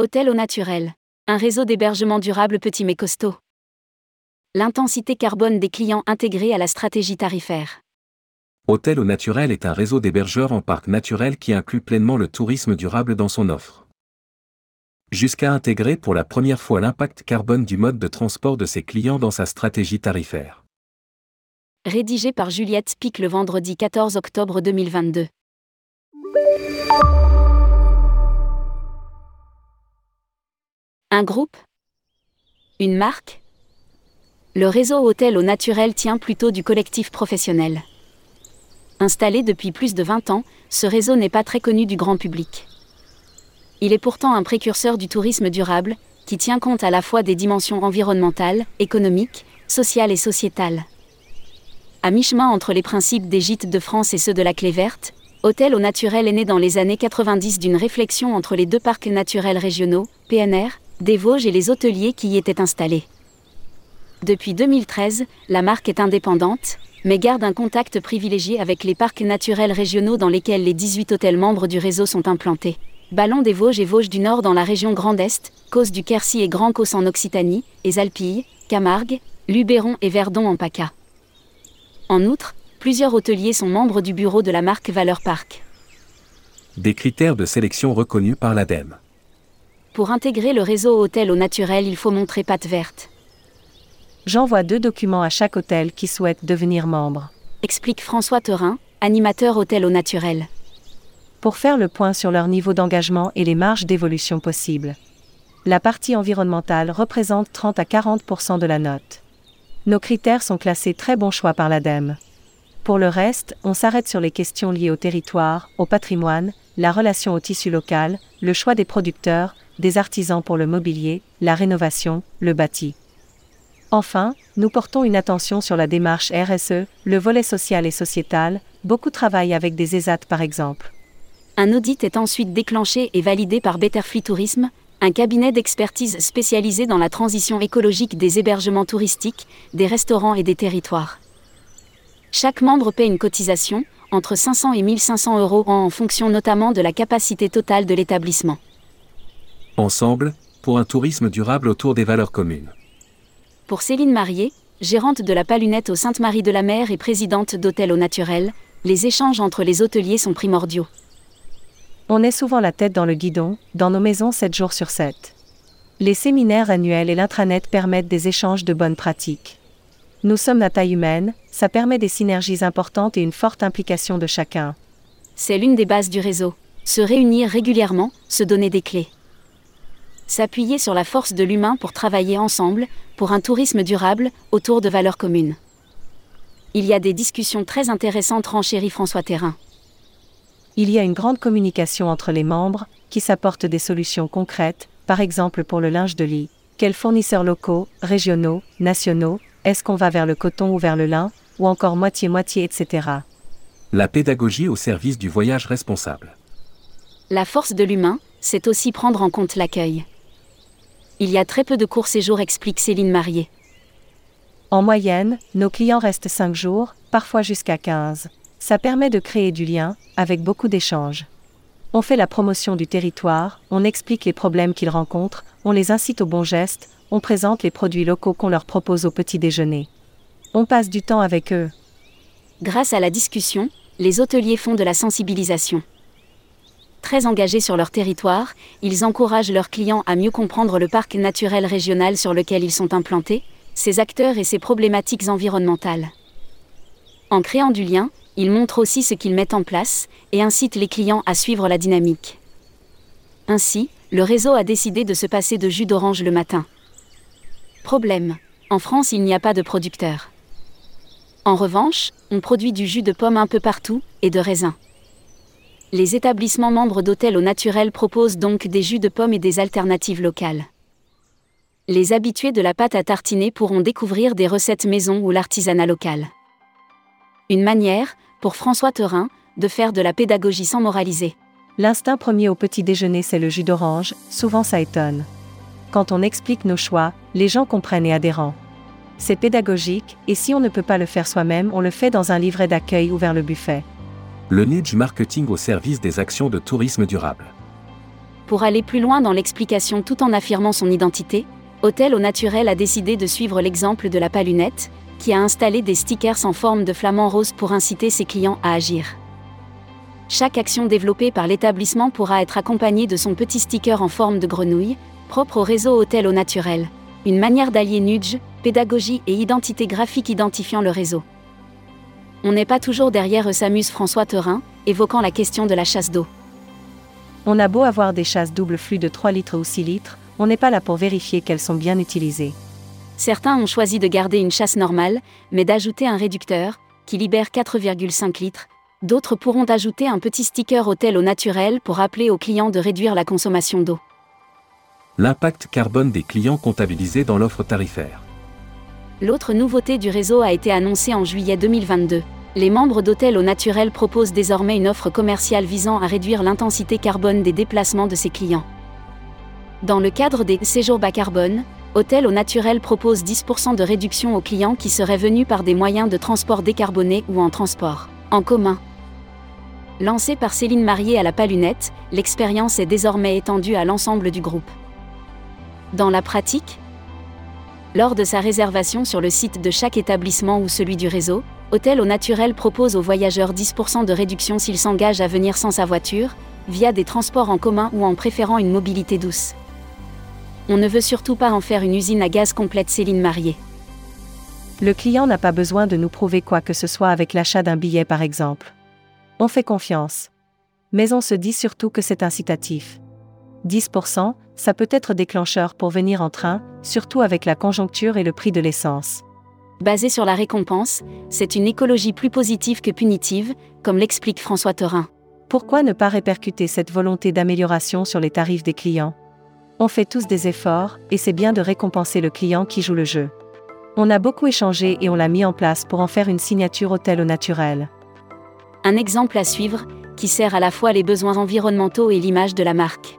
Hôtel au naturel. Un réseau d'hébergement durable petit mais costaud. L'intensité carbone des clients intégrée à la stratégie tarifaire. Hôtel au naturel est un réseau d'hébergeurs en parc naturel qui inclut pleinement le tourisme durable dans son offre. Jusqu'à intégrer pour la première fois l'impact carbone du mode de transport de ses clients dans sa stratégie tarifaire. Rédigé par Juliette Pic le vendredi 14 octobre 2022. Un groupe? Une marque? Le réseau Hôtel au Naturel tient plutôt du collectif professionnel. Installé depuis plus de 20 ans, ce réseau n'est pas très connu du grand public. Il est pourtant un précurseur du tourisme durable, qui tient compte à la fois des dimensions environnementales, économiques, sociales et sociétales. À mi-chemin entre les principes des gîtes de France et ceux de la Clé verte, Hôtel au Naturel est né dans les années 90 d'une réflexion entre les deux parcs naturels régionaux, PNR, des Vosges et les hôteliers qui y étaient installés. Depuis 2013, la marque est indépendante, mais garde un contact privilégié avec les parcs naturels régionaux dans lesquels les 18 hôtels membres du réseau sont implantés. Ballon des Vosges et Vosges du Nord dans la région Grand Est, Causse du Quercy et Grand Causse en Occitanie, et Alpilles, Camargue, Luberon et Verdon en PACA. En outre, plusieurs hôteliers sont membres du bureau de la marque Valeur Parc. Des critères de sélection reconnus par l'ADEME. Pour intégrer le réseau hôtel au naturel, il faut montrer patte verte. J'envoie deux documents à chaque hôtel qui souhaite devenir membre. Explique François Teurin, animateur hôtel au naturel. Pour faire le point sur leur niveau d'engagement et les marges d'évolution possibles. La partie environnementale représente 30 à 40% de la note. Nos critères sont classés très bon choix par l'ADEME. Pour le reste, on s'arrête sur les questions liées au territoire, au patrimoine, la relation au tissu local, le choix des producteurs, des artisans pour le mobilier, la rénovation, le bâti. Enfin, nous portons une attention sur la démarche RSE, le volet social et sociétal, beaucoup travaillent avec des ESAT par exemple. Un audit est ensuite déclenché et validé par Betterfly Tourisme, un cabinet d'expertise spécialisé dans la transition écologique des hébergements touristiques, des restaurants et des territoires. Chaque membre paie une cotisation, entre 500 et 1500 euros en fonction notamment de la capacité totale de l'établissement. Ensemble, pour un tourisme durable autour des valeurs communes. Pour Céline Marié, gérante de la Palunette au Sainte-Marie de la Mer et présidente d'Hôtel au Naturel, les échanges entre les hôteliers sont primordiaux. On est souvent la tête dans le guidon, dans nos maisons 7 jours sur 7. Les séminaires annuels et l'intranet permettent des échanges de bonnes pratiques. Nous sommes à taille humaine, ça permet des synergies importantes et une forte implication de chacun. C'est l'une des bases du réseau. Se réunir régulièrement, se donner des clés s'appuyer sur la force de l'humain pour travailler ensemble, pour un tourisme durable, autour de valeurs communes. Il y a des discussions très intéressantes, renchérit François Terrain. Il y a une grande communication entre les membres, qui s'apportent des solutions concrètes, par exemple pour le linge de lit. Quels fournisseurs locaux, régionaux, nationaux, est-ce qu'on va vers le coton ou vers le lin, ou encore moitié-moitié, etc. La pédagogie au service du voyage responsable. La force de l'humain, c'est aussi prendre en compte l'accueil. Il y a très peu de courts séjours, explique Céline Marié. En moyenne, nos clients restent 5 jours, parfois jusqu'à 15. Ça permet de créer du lien, avec beaucoup d'échanges. On fait la promotion du territoire, on explique les problèmes qu'ils rencontrent, on les incite aux bons gestes, on présente les produits locaux qu'on leur propose au petit déjeuner. On passe du temps avec eux. Grâce à la discussion, les hôteliers font de la sensibilisation. Très engagés sur leur territoire, ils encouragent leurs clients à mieux comprendre le parc naturel régional sur lequel ils sont implantés, ses acteurs et ses problématiques environnementales. En créant du lien, ils montrent aussi ce qu'ils mettent en place et incitent les clients à suivre la dynamique. Ainsi, le réseau a décidé de se passer de jus d'orange le matin. Problème. En France, il n'y a pas de producteur. En revanche, on produit du jus de pomme un peu partout, et de raisin. Les établissements membres d'hôtels au naturel proposent donc des jus de pommes et des alternatives locales. Les habitués de la pâte à tartiner pourront découvrir des recettes maison ou l'artisanat local. Une manière, pour François Teurin, de faire de la pédagogie sans moraliser. L'instinct premier au petit déjeuner, c'est le jus d'orange, souvent ça étonne. Quand on explique nos choix, les gens comprennent et adhèrent. C'est pédagogique, et si on ne peut pas le faire soi-même, on le fait dans un livret d'accueil ou vers le buffet le niche marketing au service des actions de tourisme durable. Pour aller plus loin dans l'explication tout en affirmant son identité, Hôtel au Naturel a décidé de suivre l'exemple de la Palunette, qui a installé des stickers en forme de flamant rose pour inciter ses clients à agir. Chaque action développée par l'établissement pourra être accompagnée de son petit sticker en forme de grenouille, propre au réseau Hôtel au Naturel. Une manière d'allier nudge, pédagogie et identité graphique identifiant le réseau. On n'est pas toujours derrière eux s'amuse François Teurin, évoquant la question de la chasse d'eau. On a beau avoir des chasses double flux de 3 litres ou 6 litres, on n'est pas là pour vérifier qu'elles sont bien utilisées. Certains ont choisi de garder une chasse normale, mais d'ajouter un réducteur, qui libère 4,5 litres. D'autres pourront ajouter un petit sticker hôtel au naturel pour rappeler aux clients de réduire la consommation d'eau. L'impact carbone des clients comptabilisé dans l'offre tarifaire. L'autre nouveauté du réseau a été annoncée en juillet 2022 les membres d'Hôtel au Naturel proposent désormais une offre commerciale visant à réduire l'intensité carbone des déplacements de ses clients. Dans le cadre des séjours bas carbone, Hôtel au Naturel propose 10% de réduction aux clients qui seraient venus par des moyens de transport décarbonés ou en transport en commun. Lancée par Céline Marié à la Palunette, l'expérience est désormais étendue à l'ensemble du groupe. Dans la pratique, lors de sa réservation sur le site de chaque établissement ou celui du réseau, Hôtel au Naturel propose aux voyageurs 10% de réduction s'ils s'engagent à venir sans sa voiture, via des transports en commun ou en préférant une mobilité douce. On ne veut surtout pas en faire une usine à gaz complète Céline Marié. Le client n'a pas besoin de nous prouver quoi que ce soit avec l'achat d'un billet par exemple. On fait confiance. Mais on se dit surtout que c'est incitatif. 10%, ça peut être déclencheur pour venir en train, surtout avec la conjoncture et le prix de l'essence. Basé sur la récompense, c'est une écologie plus positive que punitive, comme l'explique François Teurin. Pourquoi ne pas répercuter cette volonté d'amélioration sur les tarifs des clients? On fait tous des efforts, et c'est bien de récompenser le client qui joue le jeu. On a beaucoup échangé et on l'a mis en place pour en faire une signature hôtel au naturel. Un exemple à suivre, qui sert à la fois les besoins environnementaux et l'image de la marque.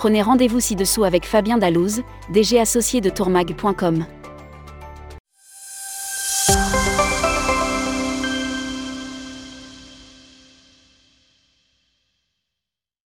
Prenez rendez-vous ci-dessous avec Fabien Dalouse, DG associé de tourmag.com.